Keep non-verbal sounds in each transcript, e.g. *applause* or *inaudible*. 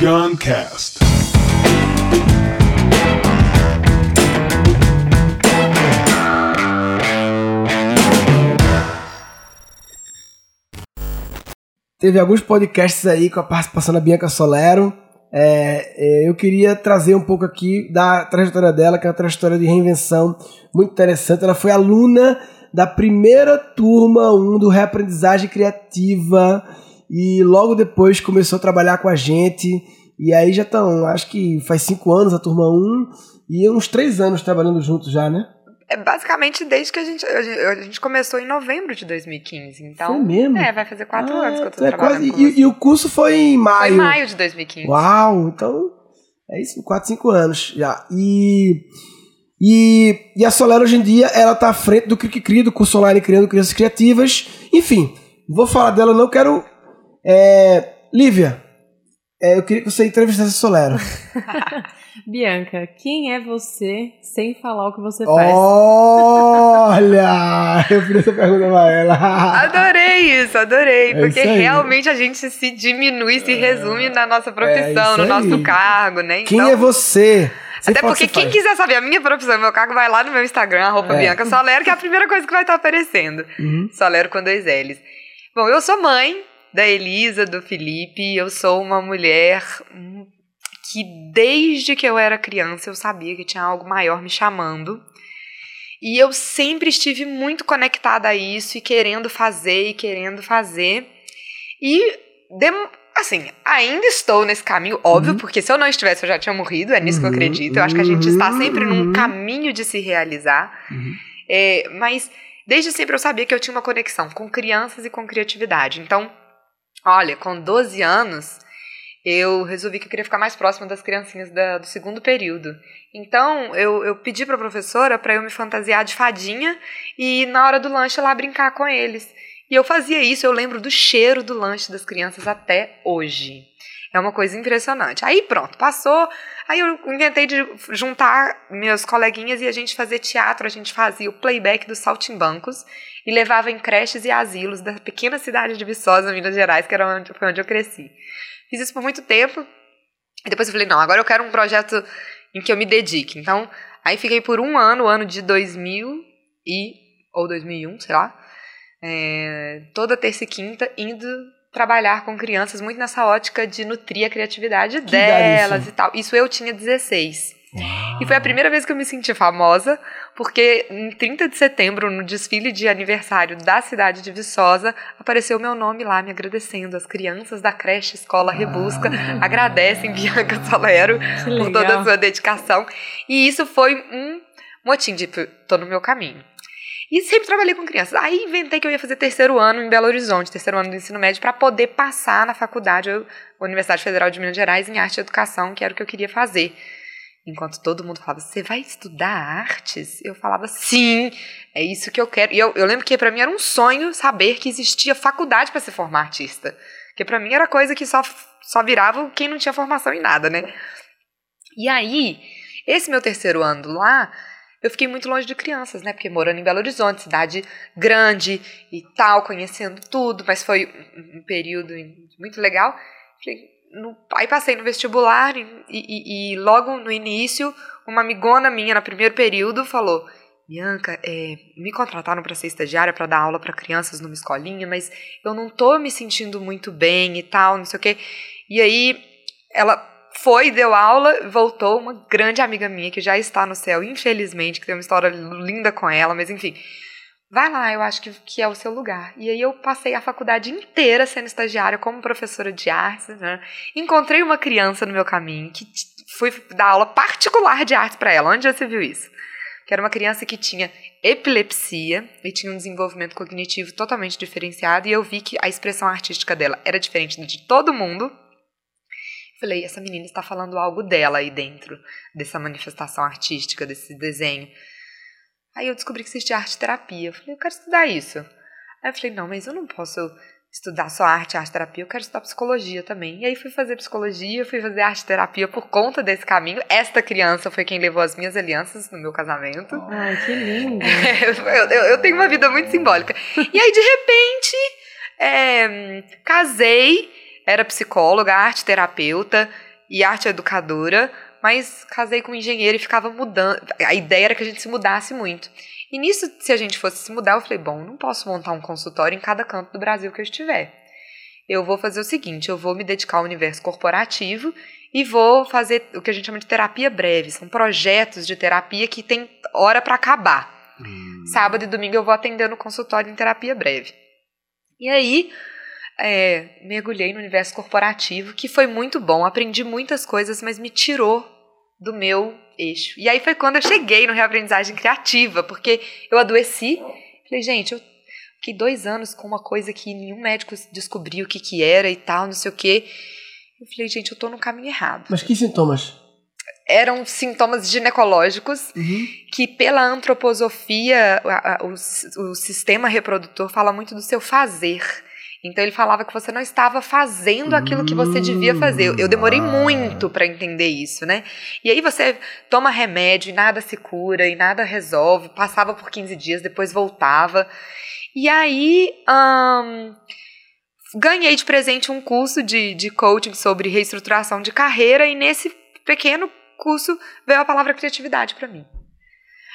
Guncast. Teve alguns podcasts aí com a participação da Bianca Solero. É, é, eu queria trazer um pouco aqui da trajetória dela, que é uma trajetória de reinvenção muito interessante. Ela foi aluna da primeira turma 1 do Reaprendizagem Criativa e logo depois começou a trabalhar com a gente. E aí já estão, acho que faz cinco anos a turma 1 e uns três anos trabalhando juntos já, né? É basicamente desde que a gente, a gente começou em novembro de 2015. Então, Foi mesmo? É, vai fazer quatro Ah, anos que eu tô é trabalhando quase- e, e o curso foi em Foi maio. em maio de 2015. Uau, então é isso, 4, 5 anos já. E, e, e a Solera hoje em dia, ela tá à frente do Cri Cri, do curso online Criando Crianças Criativas. Enfim, vou falar dela, não quero... É, Lívia, é, eu queria que você entrevistasse a Solera. *laughs* Bianca, quem é você sem falar o que você faz? Olha! Eu fiz essa pergunta pra ela. Adorei isso, adorei. É porque isso realmente a gente se diminui, se resume na nossa profissão, isso no nosso cargo, né? Quem Então, é você? Sem Até porque quem faz. quiser saber a minha profissão meu cargo, vai lá no meu Instagram, arroba É. Bianca Solero, que é a primeira coisa que vai estar aparecendo. Uhum. Solero com dois L's. Bom, eu sou mãe da Elisa, do Felipe. Eu sou uma mulher hum, que desde que eu era criança eu sabia que tinha algo maior me chamando. E eu sempre estive muito conectada a isso e querendo fazer e querendo fazer. E assim, ainda estou nesse caminho, óbvio, Uhum. porque se eu não estivesse eu já tinha morrido, é nisso que eu Uhum, acredito. Eu acho que a gente está sempre uhum. num caminho de se realizar. Uhum. É, mas desde sempre eu sabia que eu tinha uma conexão com crianças e com criatividade. Então, olha, com 12 anos, eu resolvi que eu queria ficar mais próxima das criancinhas da- do segundo período. Então, eu, eu pedi para a professora para eu me fantasiar de fadinha e na hora do lanche lá brincar com eles. E eu fazia isso, eu lembro do cheiro do lanche das crianças até hoje. É uma coisa impressionante. Aí pronto, passou. Aí eu inventei de juntar meus coleguinhas e a gente fazer teatro. A gente fazia o playback dos saltimbancos e levava em creches e asilos da pequena cidade de Viçosa, Minas Gerais, que era onde, foi onde eu cresci. Fiz isso por muito tempo. E depois eu falei, não, agora eu quero um projeto em que eu me dedique. Então, aí fiquei por um ano, o ano de 2000 e... ou 2001, sei lá. é, toda terça e quinta, indo trabalhar com crianças muito nessa ótica de nutrir a criatividade Que é delas e tal. Isso eu tinha 16. E foi a primeira vez que eu me senti famosa, porque em 30 de setembro, no desfile de aniversário da cidade de Viçosa, apareceu meu nome lá me agradecendo. As crianças da creche Escola Rebusca agradecem Bianca Solero por toda a sua dedicação. E isso foi um motim de tipo, tô no meu caminho. E sempre trabalhei com crianças. Aí inventei que eu ia fazer terceiro ano em Belo Horizonte, terceiro ano do ensino médio, para poder passar na faculdade, eu, Universidade Federal de Minas Gerais, em arte e educação, que era o que eu queria fazer. Enquanto todo mundo falava, você vai estudar artes? Eu falava, sim, é isso que eu quero. E eu, eu lembro que para mim era um sonho saber que existia faculdade para se formar artista. Porque para mim era coisa que só, só virava quem não tinha formação em nada, né? E aí, esse meu terceiro ano lá, eu fiquei muito longe de crianças, né? Porque morando em Belo Horizonte, cidade grande e tal, conhecendo tudo, mas foi um- período muito legal. No- aí passei no vestibular e, e- e logo no início, uma amigona minha no primeiro período falou: Bianca, é, me contrataram para ser estagiária para dar aula para crianças numa escolinha, mas eu não tô me sentindo muito bem e tal, não sei o quê. E aí ela foi, deu aula, voltou, uma grande amiga minha que já está no céu, infelizmente, que tem uma história linda com ela, mas enfim. Vai lá, eu acho que, que é o seu lugar. E aí eu passei a faculdade inteira sendo estagiária como professora de artes, né? Encontrei uma criança no meu caminho que fui dar aula particular de artes para ela. Onde já você viu isso? Que era uma criança que tinha epilepsia e tinha um desenvolvimento cognitivo totalmente diferenciado e eu vi que a expressão artística dela era diferente de todo mundo. Falei, essa menina está falando algo dela aí dentro dessa manifestação artística, desse desenho. Aí eu descobri que existia arte terapia. Eu falei, eu quero estudar isso. Aí eu falei, não, mas eu não posso estudar só arte arte terapia, eu quero estudar psicologia também. E aí fui fazer psicologia, fui fazer arte terapia por conta desse caminho. Esta criança foi quem levou as minhas alianças no meu casamento. Ai, que lindo. *laughs* eu, eu- eu tenho uma vida muito simbólica. E aí, de repente, é, casei, era psicóloga, arte terapeuta, e arte educadora, mas casei com um engenheiro e ficava mudando. A ideia era que a gente se mudasse muito. E nisso, se a gente fosse se mudar, eu falei: bom, não posso montar um consultório em cada canto do Brasil que eu estiver. Eu vou fazer o seguinte: eu vou me dedicar ao universo corporativo e vou fazer o que a gente chama de terapia breve. São projetos de terapia que tem hora para acabar. Hum. Sábado e domingo eu vou atender no consultório em terapia breve. E aí, é, mergulhei no universo corporativo, que foi muito bom. Aprendi muitas coisas, mas me tirou do meu eixo. E aí foi quando eu cheguei no reaprendizagem criativa, porque eu adoeci. Falei, gente, eu fiquei dois anos com uma coisa que nenhum médico descobriu o que, que era e tal, não sei o quê. Eu falei, gente, eu tô no caminho errado. Mas que sintomas? Eram sintomas ginecológicos uhum. que, pela antroposofia, o, o sistema reprodutor fala muito do seu fazer. Então ele falava que você não estava fazendo aquilo que você devia fazer. Eu demorei hum. muito para entender isso, né? E aí você toma remédio e nada se cura e nada resolve. Passava por 15 dias, depois voltava. E aí hum, ganhei de presente um curso de, de coaching sobre reestruturação de carreira e nesse pequeno curso veio a palavra criatividade para mim.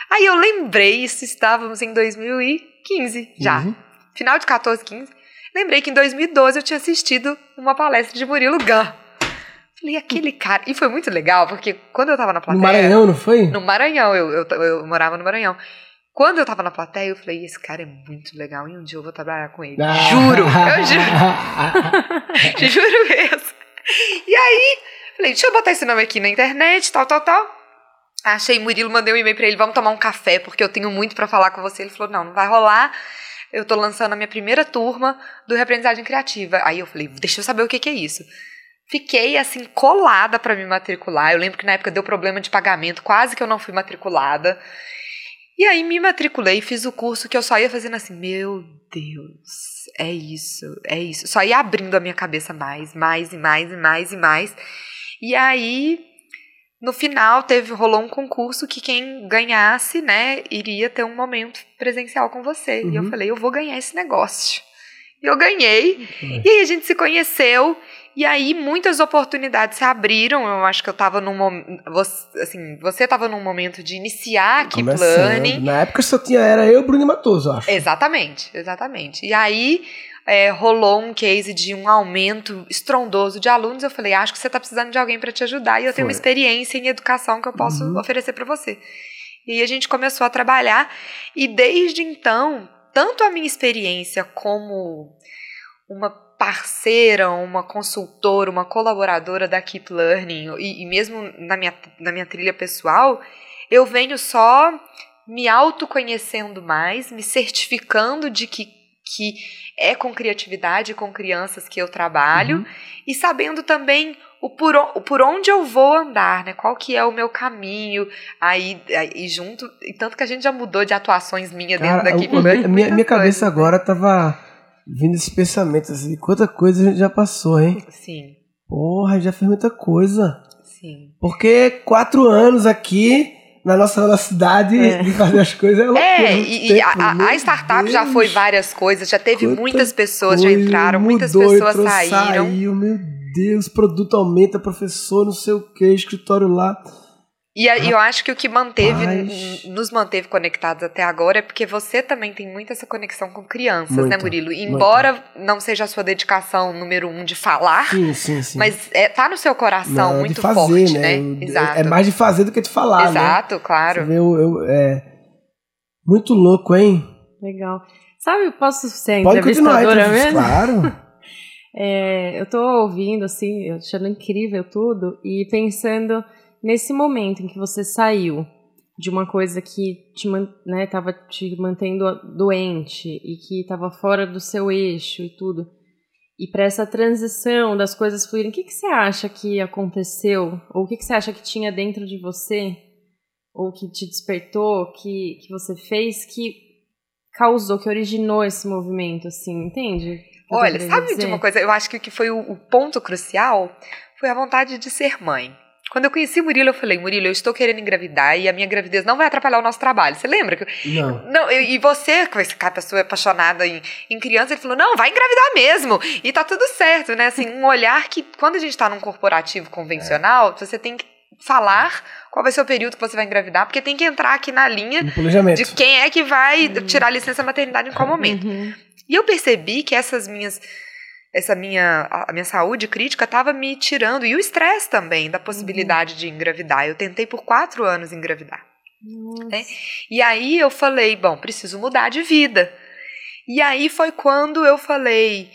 Aí eu lembrei, isso estávamos em 2015 já. Uhum. Final de 14, 15 lembrei que em 2012 eu tinha assistido uma palestra de Murilo Gun. Falei, aquele cara. E foi muito legal, porque quando eu tava na plateia. No Maranhão, não foi? No Maranhão, eu, eu, eu morava no Maranhão. Quando eu tava na plateia, eu falei, esse cara é muito legal e um dia eu vou trabalhar com ele. Ah. Juro, eu *laughs* juro. *laughs* juro mesmo. E aí, falei, deixa eu botar esse nome aqui na internet, tal, tal, tal. Achei Murilo, mandei um e-mail pra ele, vamos tomar um café, porque eu tenho muito para falar com você. Ele falou, não, não vai rolar eu tô lançando a minha primeira turma do Reaprendizagem Criativa. Aí eu falei, deixa eu saber o que, que é isso. Fiquei assim colada para me matricular. Eu lembro que na época deu problema de pagamento, quase que eu não fui matriculada. E aí me matriculei, fiz o curso que eu só ia fazendo assim, meu Deus, é isso, é isso. Só ia abrindo a minha cabeça mais, mais e mais e mais e mais. E aí no final teve rolou um concurso que quem ganhasse, né, iria ter um momento presencial com você. Uhum. E eu uhum. falei, eu vou ganhar esse negócio. E eu ganhei. Uhum. E aí a gente se conheceu. E aí muitas oportunidades se abriram. Eu acho que eu estava num momento. Assim, você estava num momento de iniciar aqui Planning. Na época só tinha, era eu, Bruno Matoso, acho. Exatamente, exatamente. E aí é, rolou um case de um aumento estrondoso de alunos. Eu falei, acho que você está precisando de alguém para te ajudar e eu tenho uma experiência em educação que eu posso uhum. oferecer para você. E a gente começou a trabalhar e desde então, tanto a minha experiência como uma parceira, uma consultora, uma colaboradora da Keep Learning e, e mesmo na minha, na minha trilha pessoal, eu venho só me autoconhecendo mais, me certificando de que, que é com criatividade, com crianças que eu trabalho uhum. e sabendo também o por, o por onde eu vou andar, né? Qual que é o meu caminho aí, aí junto e tanto que a gente já mudou de atuações minha Cara, dentro daqui. A, minha, minha cabeça agora tava vindo esse pensamento assim, quanta coisa a gente já passou, hein? Sim. Porra, já fez muita coisa. Sim. Porque quatro anos aqui na nossa velocidade é. de fazer as coisas. É, é e, tempo, a, a, startup Deus. já foi várias coisas, já teve Quanta muitas pessoas já entraram, mudou, muitas pessoas saíram. Saiu, meu Deus, produto aumenta, professor, não sei o que, escritório lá. E a, eu acho que o que manteve, nos manteve conectados até agora é porque você também tem muito essa conexão com crianças, muito, né, Murilo? Embora muito. não seja a sua dedicação número um de falar, sim, sim, sim. mas é, tá no seu coração não, muito fazer, forte, né? né? Exato. É mais de fazer do que de falar, né? Exato, né? claro. Você vê, eu, eu, é... Muito louco, hein? Legal. Sabe, eu posso ser Pode entrevistadora mesmo? Claro. *laughs* é, eu tô ouvindo, assim, achando incrível tudo e pensando nesse momento em que você saiu de uma coisa que te, né, tava te mantendo doente e que estava fora do seu eixo e tudo, e para essa transição das coisas fluírem, o que, que você acha que aconteceu? Ou o que, que você acha que tinha dentro de você? Ou que te despertou, que, que você fez, que causou, que originou esse movimento, assim, entende? Olha, sabe dizer? de uma coisa? Eu acho que o que foi o, o ponto crucial foi a vontade de ser mãe. Quando eu conheci o Murilo, eu falei, Murilo, eu estou querendo engravidar e a minha gravidez não vai atrapalhar o nosso trabalho. Você lembra? que- Não. Não, e e você, com esse cara, pessoa apaixonada em, em criança, ele falou, não, vai engravidar mesmo. E tá tudo certo, né? Assim, um olhar que, quando a gente tá num corporativo convencional, você tem que falar qual vai ser o período que você vai engravidar, porque tem que entrar aqui na linha de quem é que vai tirar licença maternidade em qual momento. Uhum. E eu percebi que essas minhas essa minha a minha saúde crítica estava me tirando e o estresse também da possibilidade de engravidar. Eu tentei por quatro anos engravidar. Nossa. É. E aí eu falei, bom, preciso mudar de vida. E aí foi quando eu falei,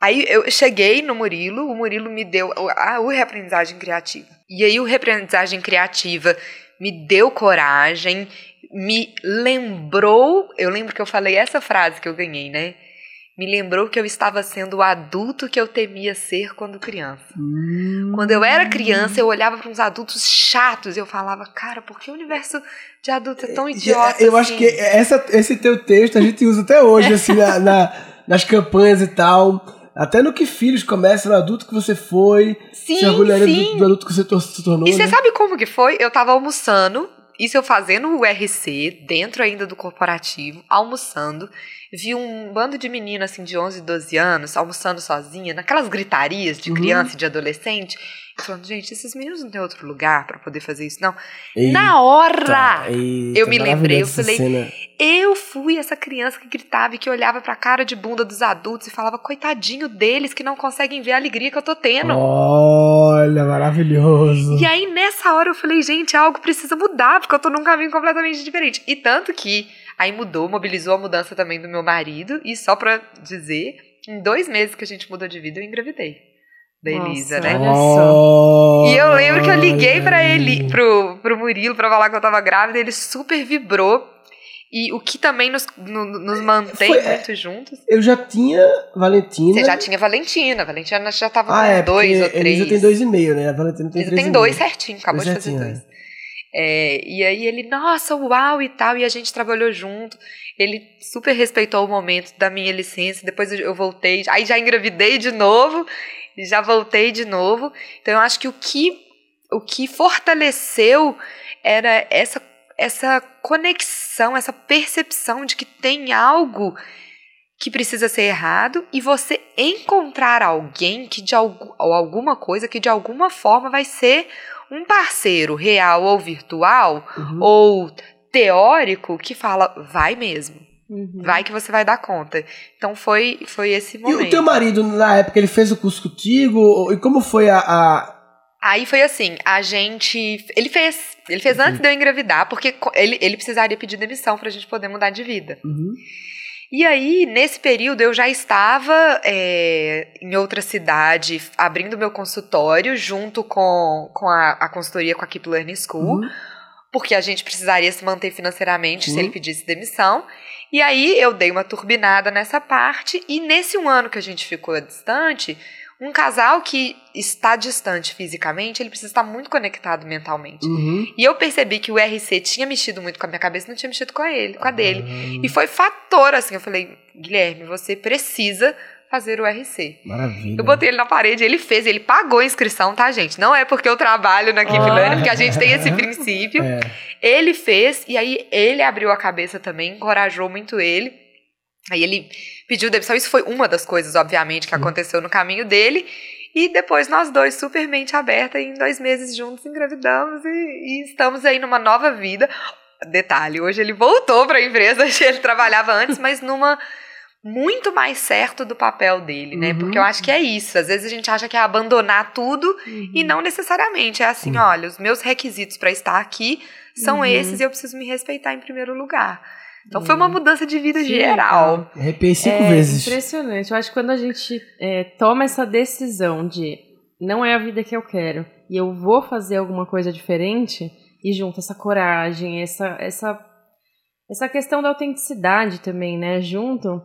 aí eu cheguei no Murilo, o Murilo me deu a, o reaprendizagem criativa. E aí o reaprendizagem criativa me deu coragem, me lembrou, eu lembro que eu falei essa frase que eu ganhei, né? Me lembrou que eu estava sendo o adulto que eu temia ser quando criança. Hum. Quando eu era criança, eu olhava para uns adultos chatos e eu falava, cara, por que o universo de adulto é tão idiota? Eu acho assim? que essa, esse teu texto a gente usa até hoje, assim, na, na- nas campanhas e tal. Até no que filhos começam, no adulto que você foi, se Sim, orgulharia do, do adulto que você se tornou. E você né? sabe como que foi? Eu tava almoçando, isso eu fazendo o RC, dentro ainda do corporativo, almoçando. Vi um bando de menina assim de 11, 12 anos, almoçando sozinha, naquelas gritarias de Uhum. criança e de adolescente. Falando, gente, esses meninos não têm outro lugar pra poder fazer isso, não. Eita, Na hora! eita, eu me lembrei, eu falei, cena. Eu fui essa criança que gritava e que olhava pra cara de bunda dos adultos e falava, coitadinho deles que não conseguem ver a alegria que eu tô tendo. Olha, maravilhoso. E aí, nessa hora, eu falei, gente, algo precisa mudar, porque eu tô num caminho completamente diferente. E tanto que aí mudou, mobilizou a mudança também do meu marido, e só pra dizer, em dois meses que a gente mudou de vida, eu engravidei. Da Nossa, Elisa, né? olha só. E eu lembro que eu liguei Olha ele, pro, pro Murilo, pra falar que eu tava grávida, ele super vibrou. E o que também nos, no- nos mantém Foi- é, muito juntos. Eu já tinha Valentina. Você já tinha Valentina. Valentina já tava Ah, com é, dois ou três. Elisa tem dois e meio, né? A Valentina tem Elisa três tem e dois meio. certinho, acabou Dois de fazer certinho, dois. É, e aí ele, nossa, uau e tal, e a gente trabalhou junto. Ele super respeitou o momento da minha licença. Depois eu- voltei, aí já engravidei de novo, já voltei de novo. Então eu acho que o que, o que fortaleceu era essa, essa conexão, essa percepção de que tem algo que precisa ser errado e você encontrar alguém que de algu ou alguma coisa que de alguma forma vai ser um parceiro real ou virtual Uhum. ou teórico que fala vai mesmo, Uhum. vai que você vai dar conta. Então foi foi esse E momento. o teu marido, na época, ele fez o curso contigo? E como foi a. a- Aí foi assim, a gente. Ele fez. Ele fez antes de eu engravidar, porque ele, ele precisaria pedir demissão pra gente poder mudar de vida. Uhum. E aí, nesse período, eu já estava é, em outra cidade, abrindo meu consultório junto com, com a, a consultoria com a Keep Learning School, Uhum. Porque a gente precisaria se manter financeiramente se Uhum. ele pedisse demissão. E aí, eu dei uma turbinada nessa parte, e nesse um ano que a gente ficou distante, um casal que está distante fisicamente, ele precisa estar muito conectado mentalmente. Uhum. E eu percebi que o RC tinha mexido muito com a minha cabeça, não tinha mexido com a ele, com a dele. E foi fator, assim, eu falei, Guilherme, você precisa fazer o RC. Maravilha. Eu botei ele na parede, ele fez, ele pagou a inscrição, tá, gente? Não é porque eu trabalho na Keep Ah. Learning, porque a gente tem esse princípio. É. Ele fez, e aí ele abriu a cabeça também, encorajou muito ele. Aí ele pediu demissão. Isso foi uma das coisas, obviamente, que aconteceu no caminho dele. E depois nós dois, super mente aberta, em dois meses juntos, engravidamos e, e estamos aí numa nova vida. Detalhe, hoje ele voltou para a empresa, *laughs* ele trabalhava antes, mas numa muito mais certo do papel dele, né? Uhum. Porque eu acho que é isso. Às vezes a gente acha que é abandonar tudo Uhum. e não necessariamente. É assim, olha, os meus requisitos para estar aqui são Uhum. esses e eu preciso me respeitar em primeiro lugar. Então foi uma Uhum. mudança de vida Que geral. Arrepiei cinco é vezes. impressionante. Eu acho que quando a gente é, toma essa decisão de não é a vida que eu quero e eu vou fazer alguma coisa diferente e junta essa coragem, essa essa essa questão da autenticidade também, né? Junto,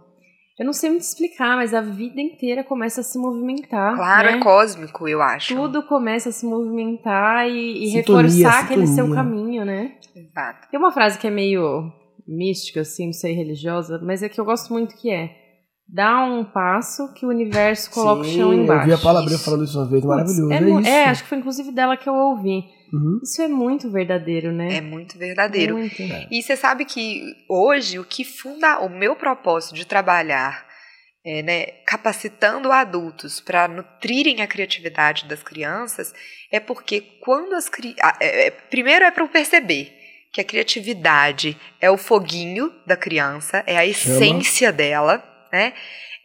eu não sei muito explicar, mas a vida inteira começa a se movimentar. Claro, né? é cósmico, eu acho. Tudo começa a se movimentar e, e Sintonia, reforçar aquele seu sintonia. caminho, né? Exato. Tem uma frase que é meio mística, assim, não sei, religiosa, mas é que eu gosto muito que é dá um passo que o universo coloca Sim, o chão embaixo. Eu vi a Isso. falando isso uma vez, maravilhoso. É, É, isso. é, acho que foi inclusive dela que eu ouvi. Uhum. Isso é muito verdadeiro, né? É muito verdadeiro. Muito. E você sabe que hoje o que funda o meu propósito de trabalhar, é, né, capacitando adultos para nutrirem a criatividade das crianças, é porque quando as crianças. primeiro é para eu perceber que a criatividade é o foguinho da criança, é a essência dela, né?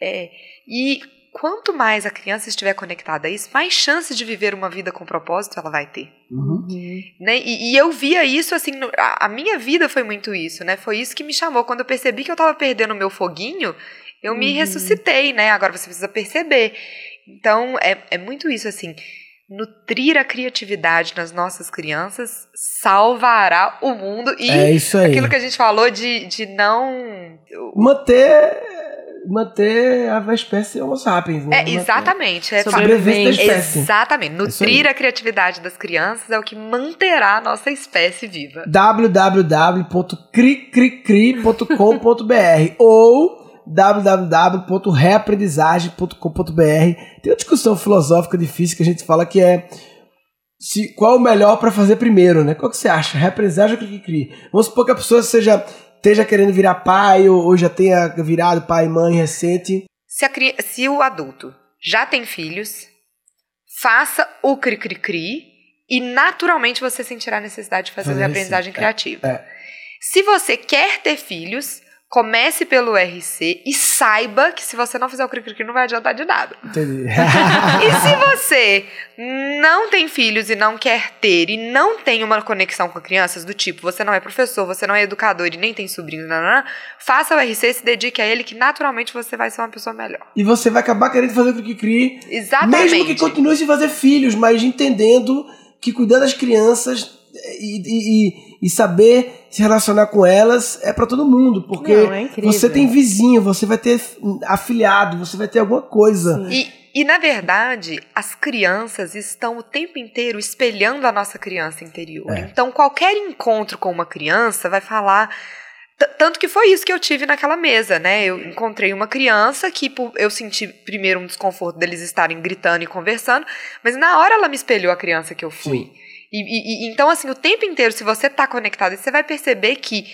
É, e quanto mais a criança estiver conectada a isso, mais chances de viver uma vida com propósito ela vai ter Uhum. Uhum. né? E, e eu via isso assim, no- a, a minha vida foi muito isso, né? Foi isso que me chamou. Quando eu percebi que eu tava perdendo o meu foguinho, eu me Uhum. ressuscitei, né? Agora você precisa perceber. Então, é, é muito isso, assim. Nutrir a criatividade nas nossas crianças salvará o mundo. E É isso aí. aquilo que a gente falou de, de não. Manter, manter a espécie Homo sapiens, né? É, exatamente. É, Sobrevivência da espécie. Exatamente. aí. Nutrir a criatividade das crianças é o que manterá a nossa espécie viva. www.cricricri.com.br ou www.reaprendizagem.com.br. Tem uma discussão filosófica difícil que a gente fala que é se, qual o melhor para fazer primeiro, né? Qual que você acha? Reaprendizagem ou cri-cri-cri? Vamos supor que a pessoa seja esteja querendo virar pai ou, ou já tenha virado pai e mãe recente. Se, a se o adulto já tem filhos, faça o cri-cri-cri e naturalmente você sentirá a necessidade de fazer Fazer a aprendizagem isso, é, criativa. é. Se você quer ter filhos, comece pelo RC e saiba que se você não fizer o cri-cri-cri não vai adiantar de nada. Entendi. *laughs* E se você não tem filhos e não quer ter e não tem uma conexão com crianças do tipo, você não é professor, você não é educador e nem tem sobrinhos, faça o RC, se dedique a ele que naturalmente você vai ser uma pessoa melhor. e você vai acabar querendo fazer o cri-cri Exatamente. Mesmo que continue sem fazer filhos, mas entendendo que cuidar das crianças e, e, e- e saber se relacionar com elas é pra todo mundo. Porque Não, é você tem vizinho, você vai ter afiliado, você vai ter alguma coisa. E, e, na verdade, as crianças estão o tempo inteiro espelhando a nossa criança interior. É. Então, qualquer encontro com uma criança vai falar. Tanto que foi isso que eu tive naquela mesa, né? Eu encontrei uma criança que eu senti primeiro um desconforto deles estarem gritando e conversando, mas na hora ela me espelhou a criança que eu fui. Sim. E, e- então, assim, o tempo inteiro, se você tá conectado, você vai perceber que,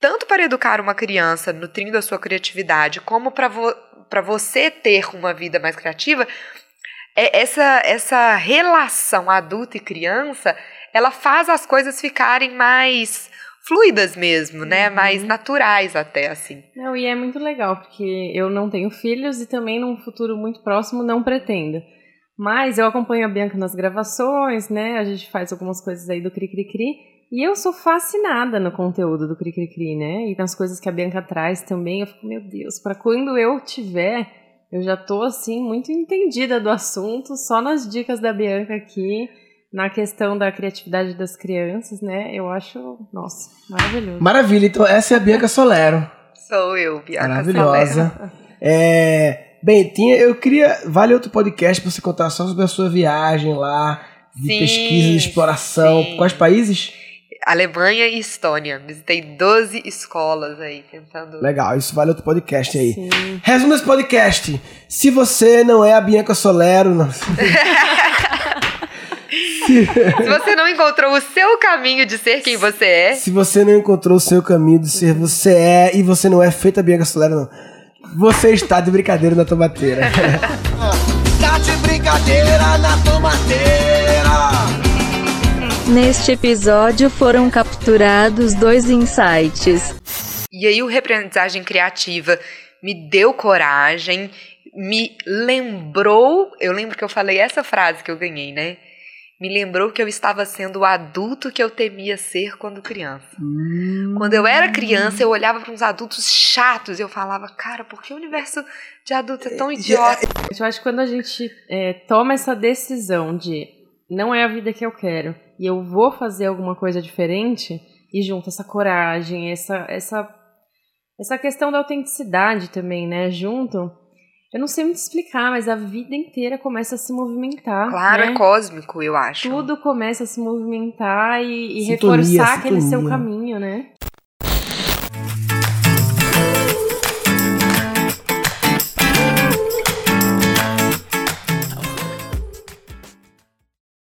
tanto para educar uma criança, nutrindo a sua criatividade, como para vo pra você ter uma vida mais criativa, é essa, essa relação adulto e criança, ela faz as coisas ficarem mais fluidas mesmo, né? Uhum. Mais naturais até, assim. Não, e é muito legal, porque eu não tenho filhos e também num futuro muito próximo não pretendo. Mas eu acompanho a Bianca nas gravações, né? A gente faz algumas coisas aí do Cri Cri Cri. E eu sou fascinada no conteúdo do Cri Cri Cri, né? E nas coisas que a Bianca traz também. Eu fico, meu Deus, para quando eu tiver, eu já tô assim, muito entendida do assunto, só nas dicas da Bianca aqui, na questão da criatividade das crianças, né? Eu acho, nossa, maravilhoso. Maravilha, então essa é a Bianca Solero. Sou eu, Bianca. Maravilhosa. É, bem, tinha, eu queria. Vale outro podcast pra você contar só sobre a sua viagem lá, de Sim, pesquisa, de exploração. sim. Quais países? Alemanha e Estônia. Visitei 12 escolas aí, tentando. Legal, isso vale outro podcast aí. Sim. Resumo desse podcast. Se você não é a Bianca Solero, não. *laughs* se, Se você não encontrou o seu caminho de ser quem você é, se você não encontrou o seu caminho de ser você é e você não é feita Bianca Solero, não. Você está de brincadeira na tomateira. *laughs* Tá de brincadeira na tomateira. Neste episódio foram capturados dois insights. E aí o reaprendizagem criativa me deu coragem, me lembrou, eu lembro que eu falei essa frase que eu ganhei, né? Me lembrou que eu estava sendo o adulto que eu temia ser quando criança. Quando eu era criança, eu olhava para uns adultos chatos e eu falava, cara, por que o universo de adulto é tão idiota? Eu acho que quando a gente é, toma essa decisão de não é a vida que eu quero e eu vou fazer alguma coisa diferente e junto essa coragem, essa essa essa questão da autenticidade também, né? Junto, eu não sei muito explicar, mas a vida inteira começa a se movimentar. Claro, né? é cósmico, eu acho. Tudo começa a se movimentar e, e Sintonia, reforçar aquele seu sintonia. caminho, né?